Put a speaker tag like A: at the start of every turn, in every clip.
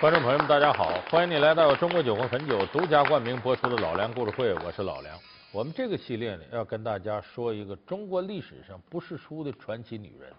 A: 观众朋友们，大家好，欢迎你来到中国酒魂汾酒独家冠名播出的老梁故事会，我是老梁。我们这个系列呢，要跟大家说一个中国历史上不世出的传奇女人，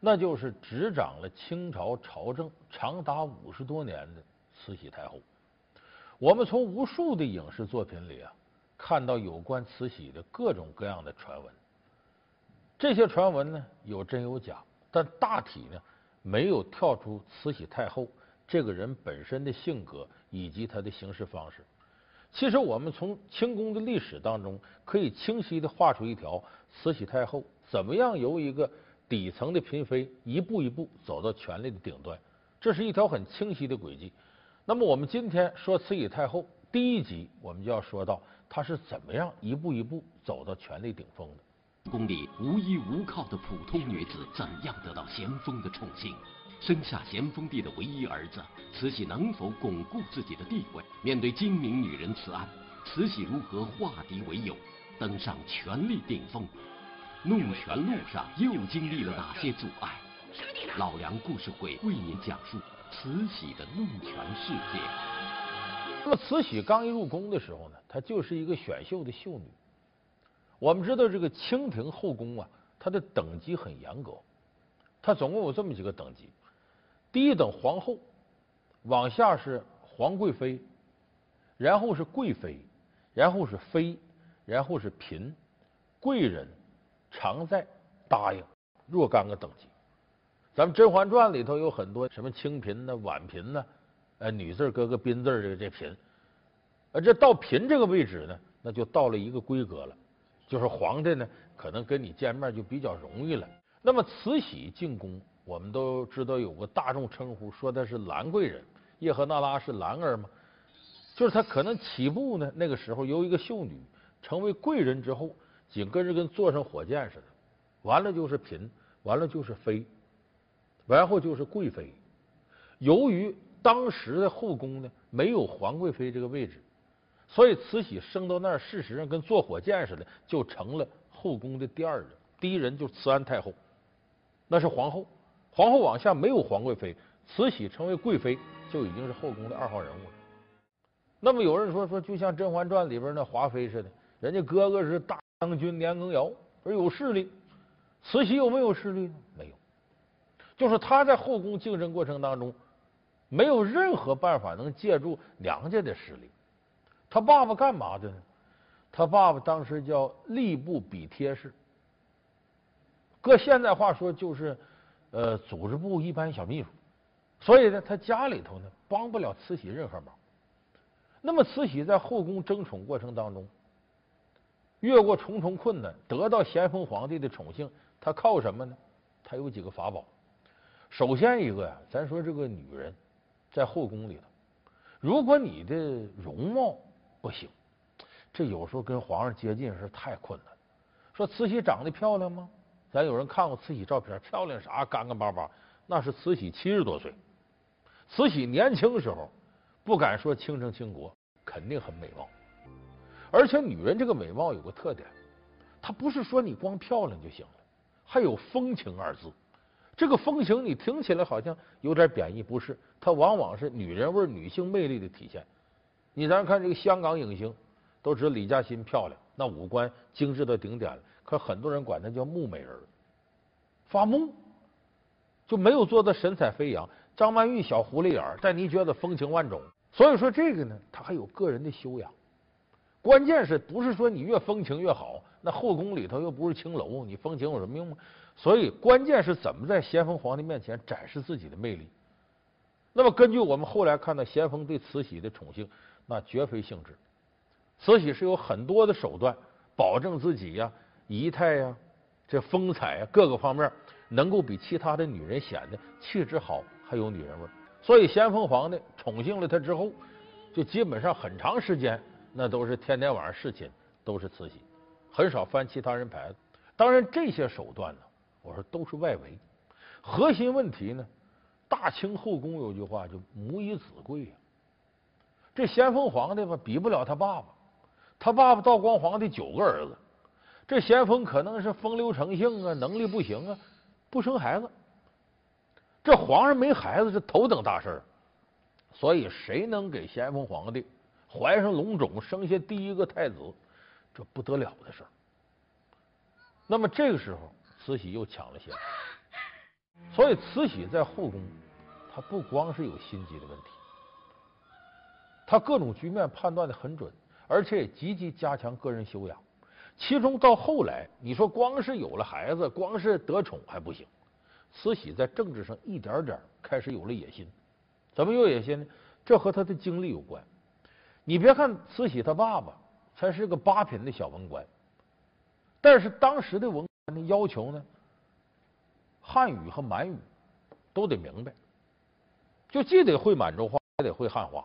A: 那就是执掌了清朝朝政长达五十多年的慈禧太后。我们从无数的影视作品里啊，看到有关慈禧的各种各样的传闻。这些传闻呢，有真有假，但大体呢，没有跳出慈禧太后。这个人本身的性格以及他的行事方式，其实我们从清宫的历史当中可以清晰地画出一条慈禧太后怎么样由一个底层的嫔妃一步一步走到权力的顶端，这是一条很清晰的轨迹。那么我们今天说慈禧太后第一集，我们就要说到她是怎么样一步一步走到权力顶峰的。
B: 宫里无依无靠的普通女子怎样得到咸丰的宠幸？生下咸丰帝的唯一儿子，慈禧能否巩固自己的地位？面对精明女人慈安，慈禧如何化敌为友，登上权力顶峰？弄权路上又经历了哪些阻碍？老梁故事会为您讲述慈禧的弄权世界。
A: 那么，慈禧刚一入宫的时候呢，她就是一个选秀的秀女。我们知道，这个清廷后宫啊，它的等级很严格，它总共有这么几个等级。第一等皇后，往下是皇贵妃，然后是贵妃，然后是妃，然后是嫔，贵人、常在、答应若干个等级。咱们《甄嬛传》里头有很多什么清嫔呢、婉嫔呢，呃，女字搁个宾字这个这嫔，呃，这到嫔这个位置呢，那就到了一个规格了，就是皇帝呢可能跟你见面就比较容易了。那么慈禧进宫。我们都知道有个大众称呼，说的是兰贵人，叶赫那拉是兰儿嘛，就是她可能起步呢，那个时候由一个秀女成为贵人之后，紧跟着跟坐上火箭似的，完了就是嫔，完了就是妃，然后就是贵妃。由于当时的后宫呢没有皇贵妃这个位置，所以慈禧升到那儿，事实上跟坐火箭似的，就成了后宫的第二人，第一人就是慈安太后，那是皇后。皇后往下没有皇贵妃，慈禧成为贵妃就已经是后宫的二号人物了。那么有人说说，就像《甄嬛传》里边那华妃似的，人家哥哥是大将军年羹尧，而有势力。慈禧有没有势力呢？没有，就是她在后宫竞争过程当中，没有任何办法能借助娘家的实力。他爸爸干嘛的呢？他爸爸当时叫吏部笔贴侍，搁现在话说就是。呃，组织部一般小秘书，所以呢，他家里头呢帮不了慈禧任何忙。那么，慈禧在后宫争宠过程当中，越过重重困难，得到咸丰皇帝的宠幸，他靠什么呢？他有几个法宝。首先一个呀，咱说这个女人在后宫里头，如果你的容貌不行，这有时候跟皇上接近是太困难。说慈禧长得漂亮吗？咱有人看过慈禧照片，漂亮啥？干干巴巴，那是慈禧七十多岁。慈禧年轻时候，不敢说倾城倾国，肯定很美貌。而且女人这个美貌有个特点，她不是说你光漂亮就行了，还有风情二字。这个风情你听起来好像有点贬义，不是？它往往是女人味、女性魅力的体现。你咱看这个香港影星，都知道李嘉欣漂亮，那五官精致到顶点了。可很多人管她叫木美人，发木就没有做到神采飞扬。张曼玉小狐狸眼，但你觉得风情万种。所以说这个呢，她还有个人的修养。关键是不是说你越风情越好？那后宫里头又不是青楼，你风情有什么用吗？所以关键是怎么在咸丰皇帝面前展示自己的魅力。那么根据我们后来看到咸丰对慈禧的宠幸，那绝非性质。慈禧是有很多的手段保证自己呀。仪态呀，这风采啊，各个方面能够比其他的女人显得气质好，还有女人味。所以咸丰皇帝宠幸了她之后，就基本上很长时间那都是天天晚上侍寝都是慈禧，很少翻其他人牌子。当然这些手段呢，我说都是外围，核心问题呢，大清后宫有句话就母以子贵呀。这咸丰皇帝吧，比不了他爸爸，他爸爸道光皇帝九个儿子。这咸丰可能是风流成性啊，能力不行啊，不生孩子。这皇上没孩子是头等大事儿，所以谁能给咸丰皇帝怀上龙种，生下第一个太子，这不得了的事儿。那么这个时候，慈禧又抢了先，所以慈禧在后宫，她不光是有心机的问题，她各种局面判断的很准，而且也积极加强个人修养。其中到后来，你说光是有了孩子，光是得宠还不行。慈禧在政治上一点点开始有了野心，怎么有野心呢？这和她的经历有关。你别看慈禧她爸爸才是个八品的小文官，但是当时的文官的要求呢，汉语和满语都得明白，就既得会满洲话，还得会汉话。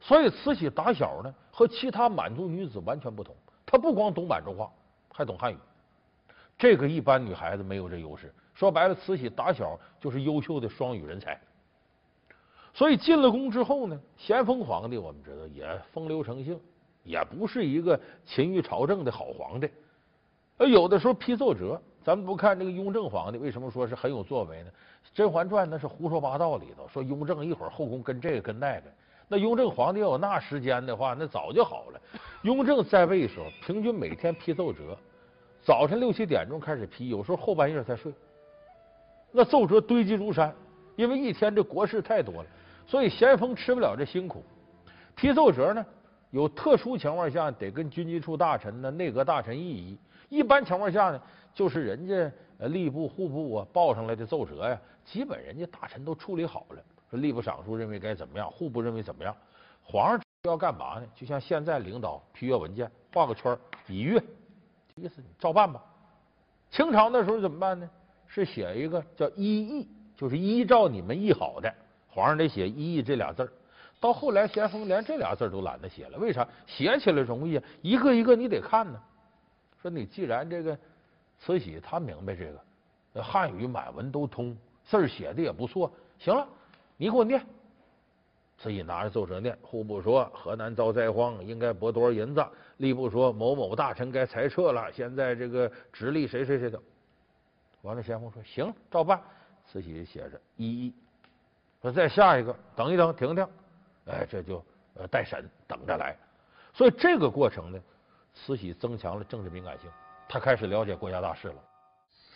A: 所以慈禧打小呢，和其他满族女子完全不同。他不光懂满洲话，还懂汉语。这个一般女孩子没有这优势。说白了，慈禧打小就是优秀的双语人才。所以进了宫之后呢，咸丰皇帝我们知道也风流成性，也不是一个勤于朝政的好皇帝。而有的时候批奏折，咱们不看这个雍正皇帝为什么说是很有作为呢？《甄嬛传》那是胡说八道里头说雍正一会儿后宫跟这个跟那个。那雍正皇帝要有那时间的话，那早就好了。雍正在位的时候，平均每天批奏折，早晨六七点钟开始批，有时候后半夜才睡。那奏折堆积如山，因为一天这国事太多了，所以咸丰吃不了这辛苦。批奏折呢，有特殊情况下得跟军机处大臣呢、内阁大臣议一。一般情况下呢，就是人家吏部、户部啊报上来的奏折呀，基本人家大臣都处理好了。说吏部尚书认为该怎么样，户部认为怎么样，皇上要干嘛呢？就像现在领导批阅文件，画个圈一阅，意思你照办吧。清朝那时候怎么办呢？是写一个叫依议，就是依照你们议好的，皇上得写依议这俩字。到后来咸丰连这俩字都懒得写了，为啥？写起来容易啊，一个一个你得看呢。说你既然这个慈禧她明白这个，汉语满文都通，字写的也不错，行了。你给我念，慈禧拿着奏折念。户部说河南遭灾荒，应该拨多少银子？吏部说某某大臣该裁撤了，现在这个直隶谁谁谁的。完了，咸丰说行，照办。慈禧写着一一，说再下一个，等一等，停停。哎，这就呃待审，等着来。所以这个过程呢，慈禧增强了政治敏感性，他开始了解国家大事了。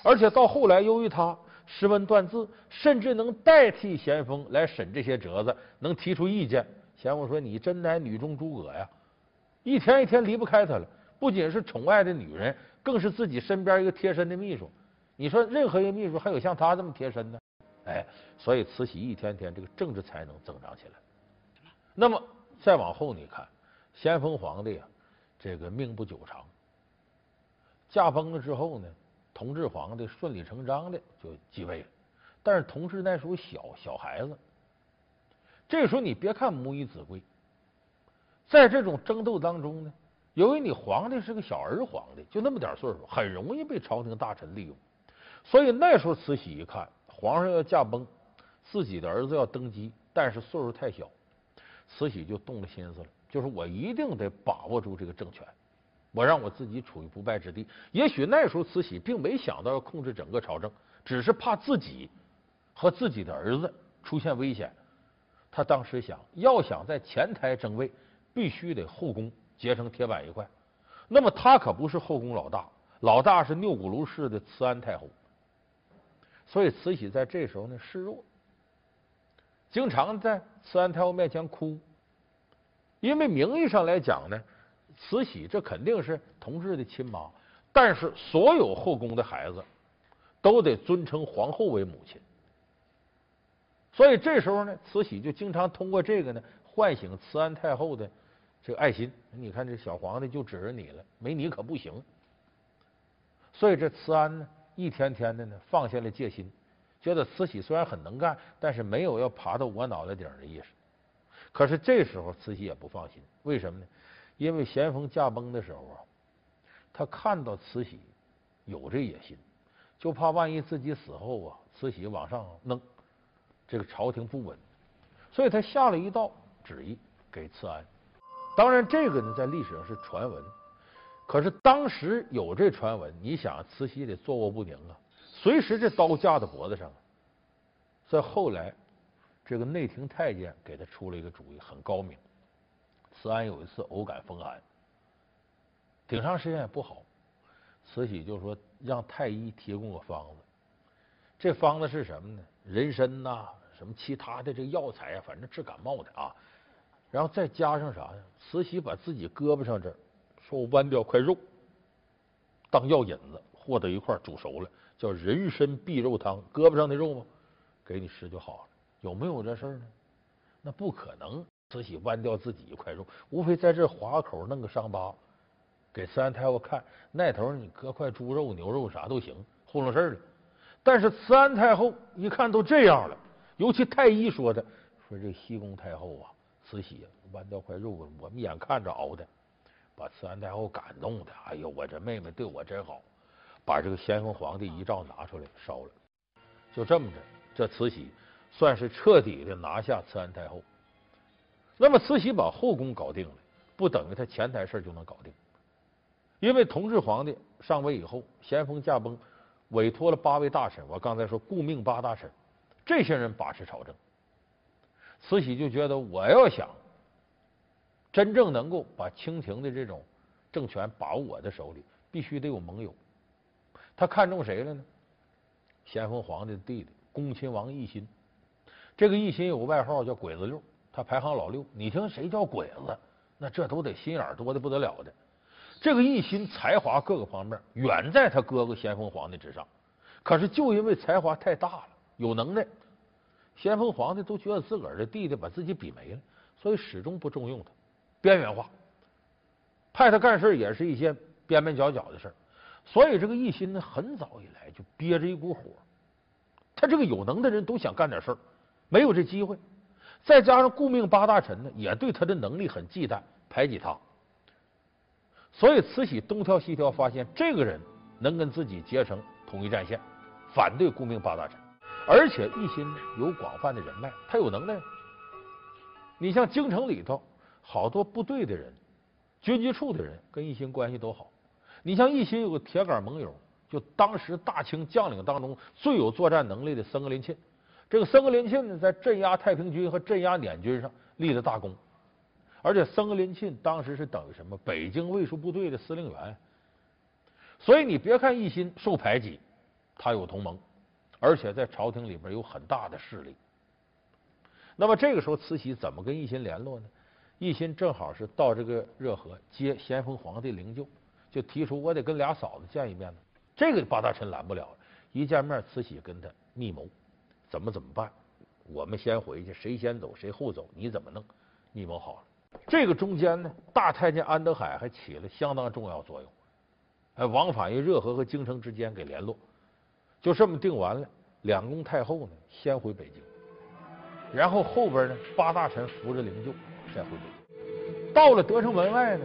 A: 而且到后来，由于他识文断字，甚至能代替咸丰来审这些折子，能提出意见。咸丰说：“你真乃女中诸葛呀！”一天一天离不开他了，不仅是宠爱的女人，更是自己身边一个贴身的秘书。你说任何一个秘书还有像他这么贴身的？哎，所以慈禧一天天这个政治才能增长起来。那么再往后你看，咸丰皇帝啊，这个命不久长，驾崩了之后呢？同治皇帝顺理成章的就继位了，但是同治那时候小小孩子，这时候你别看母以子贵，在这种争斗当中呢，由于你皇帝是个小儿皇帝，就那么点岁数，很容易被朝廷大臣利用。所以那时候慈禧一看皇上要驾崩，自己的儿子要登基，但是岁数太小，慈禧就动了心思了，就是我一定得把握住这个政权。我让我自己处于不败之地。也许那时候慈禧并没想到要控制整个朝政，只是怕自己和自己的儿子出现危险。他当时想要想在前台争位，必须得后宫结成铁板一块。那么他可不是后宫老大，老大是钮钴庐氏的慈安太后。所以慈禧在这时候呢示弱，经常在慈安太后面前哭，因为名义上来讲呢。慈禧这肯定是同治的亲妈，但是所有后宫的孩子都得尊称皇后为母亲，所以这时候呢，慈禧就经常通过这个呢唤醒慈安太后的这个爱心。你看这小皇帝就指着你了，没你可不行。所以这慈安呢，一天天的呢放下了戒心，觉得慈禧虽然很能干，但是没有要爬到我脑袋顶的意思。可是这时候慈禧也不放心，为什么呢？因为咸丰驾崩的时候啊，他看到慈禧有这野心，就怕万一自己死后啊，慈禧往上弄，这个朝廷不稳，所以他下了一道旨意给慈安。当然，这个呢在历史上是传闻，可是当时有这传闻，你想慈禧得坐卧不宁啊，随时这刀架在脖子上。在后来，这个内廷太监给他出了一个主意，很高明。慈安有一次偶感风寒，挺长时间也不好，慈禧就说让太医提供个方子。这方子是什么呢？人参呐、什么其他的这个药材，反正治感冒的啊。然后再加上啥呀？慈禧把自己胳膊上这，说我剜掉块肉，当药引子和到一块煮熟了，叫人参碧肉汤。胳膊上的肉吗？给你吃就好了。有没有这事儿呢？那不可能。慈禧剜掉自己一块肉，无非在这划口弄个伤疤，给慈安太后看。那头你割块猪肉、牛肉啥都行，糊弄事儿了。但是慈安太后一看都这样了，尤其太医说的，说这西宫太后啊，慈禧啊剜掉块肉，我们眼看着熬的，把慈安太后感动的。哎呦，我这妹妹对我真好，把这个咸丰皇帝遗诏拿出来烧了。就这么着，这慈禧算是彻底的拿下慈安太后。那么慈禧把后宫搞定了，不等于她前台事就能搞定，因为同治皇帝上位以后，咸丰驾崩，委托了八位大臣，我刚才说顾命八大臣，这些人把持朝政。慈禧就觉得我要想真正能够把清廷的这种政权把握我的手里，必须得有盟友。他看中谁了呢？咸丰皇帝的弟弟恭亲王奕欣，这个奕欣有个外号叫鬼子六。他排行老六，你听谁叫鬼子？那这都得心眼多的不得了的。这个奕欣才华各个方面远在他哥哥咸丰皇帝之上，可是就因为才华太大了，有能耐，咸丰皇帝都觉得自个儿的弟弟把自己比没了，所以始终不重用他，边缘化，派他干事也是一些边边角角的事。所以这个奕欣呢，很早以来就憋着一股火，他这个有能的人都想干点事儿，没有这机会。再加上顾命八大臣呢，也对他的能力很忌惮，排挤他。所以慈禧东挑西挑，发现这个人能跟自己结成统一战线，反对顾命八大臣。而且奕欣有广泛的人脉，他有能耐。你像京城里头好多部队的人、军机处的人，跟奕欣关系都好。你像奕欣有个铁杆盟友，就当时大清将领当中最有作战能力的僧格林沁。这个僧格林沁呢，在镇压太平军和镇压捻军上立了大功，而且僧格林沁当时是等于什么？北京卫戍部队的司令员。所以你别看奕欣受排挤，他有同盟，而且在朝廷里边有很大的势力。那么这个时候，慈禧怎么跟奕欣联络呢？奕欣正好是到这个热河接咸丰皇帝灵柩，就提出我得跟俩嫂子见一面呢。这个八大臣拦不了，一见面，慈禧跟他密谋。怎么怎么办？我们先回去，谁先走谁后走？你怎么弄？密谋好了。这个中间呢，大太监安德海还起了相当重要作用，还往返于热河和京城之间给联络。就这么定完了，两宫太后呢先回北京，然后后边呢八大臣扶着灵柩再回北京。到了德胜门外呢，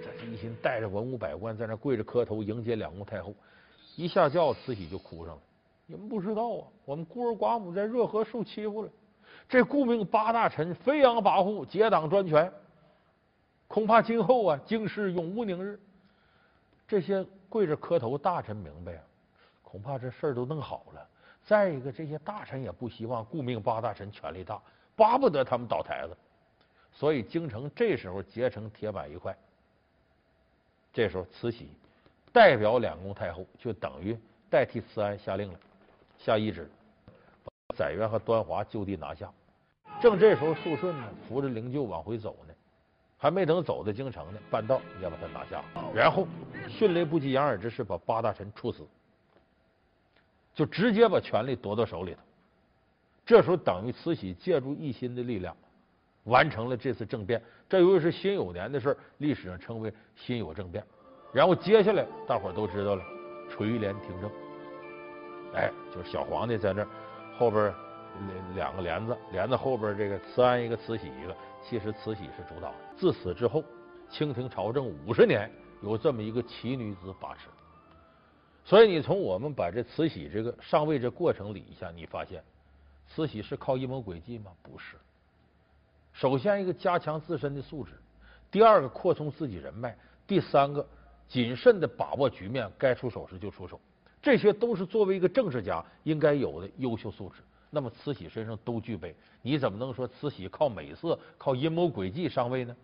A: 这是奕欣带着文武百官在那跪着磕头迎接两宫太后。一下轿，慈禧就哭上了。你们不知道啊，我们孤儿寡母在热河受欺负了。这顾命八大臣飞扬跋扈，结党专权，恐怕今后啊，京师永无宁日。这些跪着磕头大臣明白啊，恐怕这事儿都弄好了。再一个，这些大臣也不希望顾命八大臣权力大，巴不得他们倒台子。所以京城这时候结成铁板一块。这时候慈禧代表两宫太后，就等于代替慈安下令了。下懿旨，把载垣和端华就地拿下。正这时候，肃顺呢扶着灵柩往回走呢，还没等走到京城呢，半道也把他拿下。然后迅雷不及掩耳之势把八大臣处死，就直接把权力夺到手里头。这时候等于慈禧借助奕心的力量，完成了这次政变。这由于是辛酉年的事历史上称为辛酉政变。然后接下来大伙都知道了，垂帘听政。哎，就是小皇帝在那儿，后边两个帘子，帘子后边这个慈安一个，慈禧一个。其实慈禧是主导。自此之后，清廷朝政五十年，有这么一个奇女子把持。所以你从我们把这慈禧这个上位这过程理一下，你发现慈禧是靠阴谋诡计吗？不是。首先一个加强自身的素质，第二个扩充自己人脉，第三个谨慎的把握局面，该出手时就出手。这些都是作为一个政治家应该有的优秀素质。那么慈禧身上都具备。你怎么能说慈禧靠美色、靠阴谋诡计上位呢？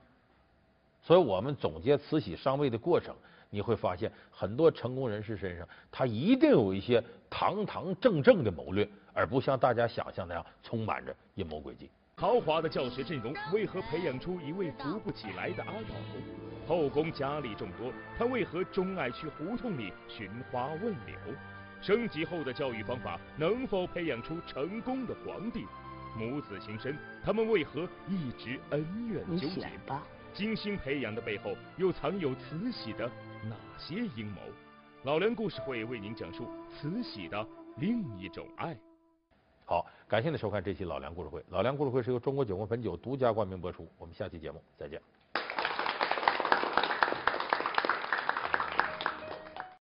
A: 所以我们总结慈禧上位的过程，你会发现很多成功人士身上，他一定有一些堂堂正正的谋略，而不像大家想象那样充满着阴谋诡计。
C: 豪华的教学阵容为何培养出一位扶不起来的阿斗？后宫佳丽众多，他为何钟爱去胡同里寻花问柳？升级后的教育方法能否培养出成功的皇帝？母子情深，他们为何一直恩怨纠结？精心培养的背后又藏有慈禧的哪些阴谋？老梁故事会为您讲述慈禧的另一种爱。
A: 好，感谢您收看这期老梁故事会。老梁故事会是由中国酒国汾酒独家冠名播出。我们下期节目再见。